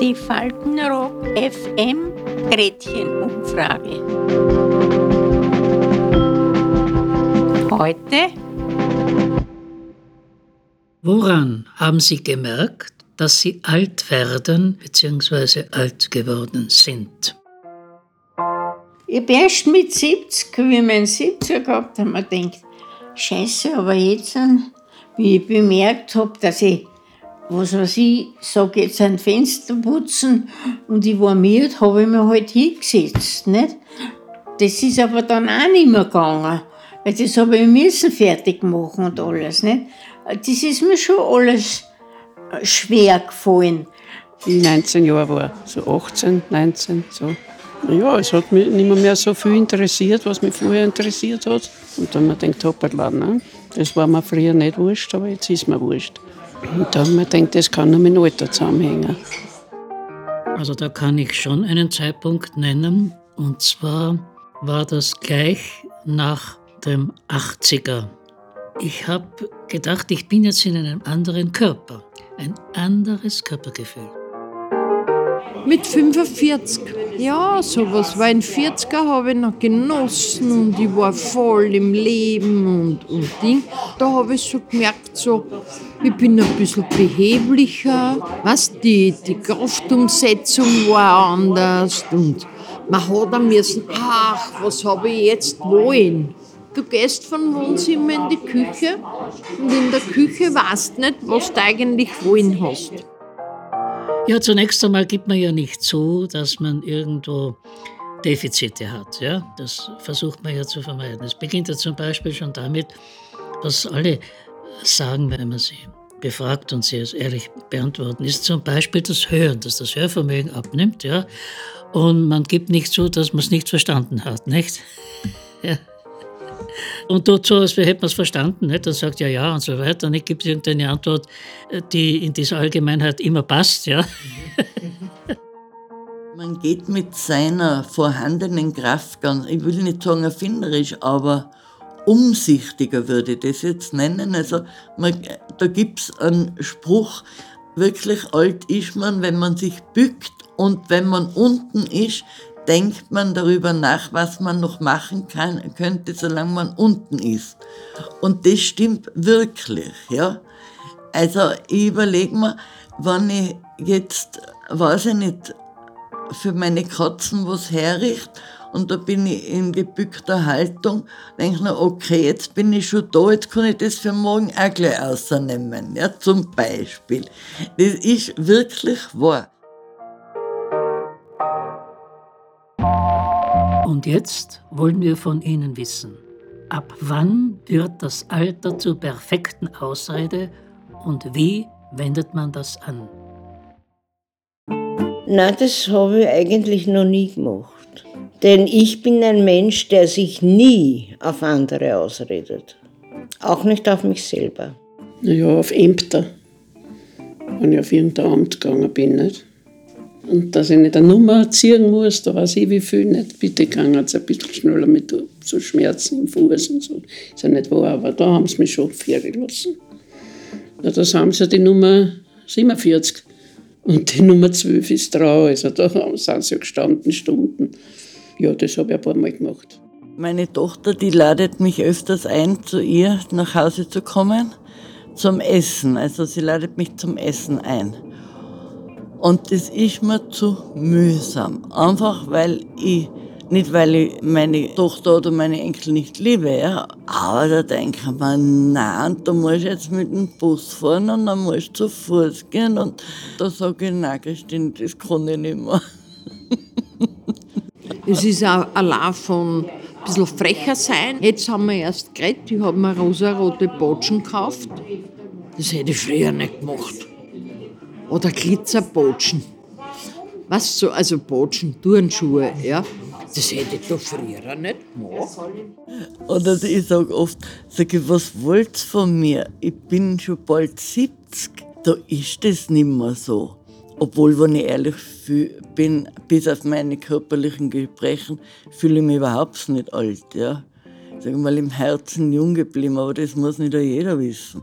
Die Faltenrock FM Gretchenumfrage. Heute. Woran haben Sie gemerkt, dass Sie alt werden bzw. alt geworden sind? Ich habe erst mit 70, wie ich meinen 70 gehabt habe, mir gedacht, Scheiße, aber jetzt, wie ich bemerkt habe, dass ich, was weiß ich, sage jetzt ein Fenster putzen und ich war müde, habe ich mir halt hingesetzt. Nicht? Das ist aber dann auch nicht mehr gegangen, weil das habe ich müssen fertig machen und alles. Nicht? Das ist mir schon alles schwer gefallen. Ich 19 Jahre war, so 18, 19, so. Ja, es hat mich nicht mehr, mehr so viel interessiert, was mich vorher interessiert hat. Und dann habe ich gedacht, hoppala, ne? Das war mir früher nicht wurscht, aber jetzt ist mir wurscht. Und dann habe ich mir gedacht, das kann nur mit dem Alter zusammenhängen. Also da kann ich schon einen Zeitpunkt nennen. Und zwar war das gleich nach dem 80er. Ich habe gedacht, ich bin jetzt in einem anderen Körper. Ein anderes Körpergefühl. Mit 45. Ja, sowas. Weil in 40er habe ich noch genossen und ich war voll im Leben und, und Ding. Da habe ich so gemerkt, so, ich bin ein bisschen beheblicher. Was, die, die Kraftumsetzung war anders und man hat dann müssen, ach, was habe ich jetzt wollen? Du gehst von Wohnzimmer in die Küche und in der Küche weißt nicht, was du eigentlich wollen hast. Ja, zunächst einmal gibt man ja nicht zu, dass man irgendwo Defizite hat. Ja? Das versucht man ja zu vermeiden. Es beginnt ja zum Beispiel schon damit, was alle sagen, wenn man sie befragt und sie es ehrlich beantworten, ist zum Beispiel das Hören, dass das Hörvermögen abnimmt. Ja? Und man gibt nicht zu, dass man es nicht verstanden hat. Nicht? Ja. Und tut so, als hätte man es verstanden. Nicht? Dann sagt ja, ja und so weiter. Und ich gibt irgendeine Antwort, die in dieser Allgemeinheit immer passt. Ja. Man geht mit seiner vorhandenen Kraft ganz, ich will nicht sagen erfinderisch, aber umsichtiger würde ich das jetzt nennen. Also man, da gibt es einen Spruch, wirklich alt ist man, wenn man sich bückt und wenn man unten ist, denkt man darüber nach, was man noch machen kann, könnte, solange man unten ist. Und das stimmt wirklich, ja. Also ich überlege mir, wenn ich jetzt, weiß ich nicht, für meine Katzen was herrichte und da bin ich in gebückter Haltung, denke ich mir, okay, jetzt bin ich schon da, jetzt kann ich das für morgen auch gleich rausnehmen, ja, zum Beispiel. Das ist wirklich wahr. Und jetzt wollen wir von Ihnen wissen, ab wann wird das Alter zur perfekten Ausrede und wie wendet man das an? Na, das habe ich eigentlich noch nie gemacht. Denn ich bin ein Mensch, der sich nie auf andere ausredet. Auch nicht auf mich selber. Naja, auf Ämter. Wenn ich auf irgendein Amt gegangen bin, nicht? Und dass ich nicht eine Nummer ziehen muss, da weiß ich wie viel nicht. Bitte kann es ein bisschen schneller mit so Schmerzen im Fuß und so. Ist ja nicht wahr, aber da haben sie mich schon fahren lassen. Ja, das haben sie die Nummer 47 und die Nummer 12 ist drauf. Also da sind sie ja gestanden Stunden. Ja, das habe ich ein paar Mal gemacht. Meine Tochter, die ladet mich öfters ein, zu ihr nach Hause zu kommen, zum Essen. Also sie ladet mich zum Essen ein. Und das ist mir zu mühsam. Einfach weil ich, nicht weil ich meine Tochter oder meine Enkel nicht liebe, ja, aber da denke ich mir, nein, du musst jetzt mit dem Bus fahren und dann musst du zu Fuß gehen. Und da sage ich, nein, Christine, das kann ich nicht mehr. Es ist auch allein von ein bisschen frecher sein. Jetzt haben wir erst geredet, ich habe mir rosarote Botschen gekauft. Das hätte ich früher nicht gemacht. Oder Glitzerbotschen. Was so, also Botschen, Turnschuhe, ja. Das hätte ich doch früher nicht gemacht. Oder ich sage oft, sag ich, was wollt ihr von mir? Ich bin schon bald 70. Da ist das nicht mehr so. Obwohl, wenn ich ehrlich bin, bis auf meine körperlichen Gebrechen, fühle ich mich überhaupt nicht alt. Ja. Sag mal, im Herzen jung geblieben, aber das muss nicht jeder wissen.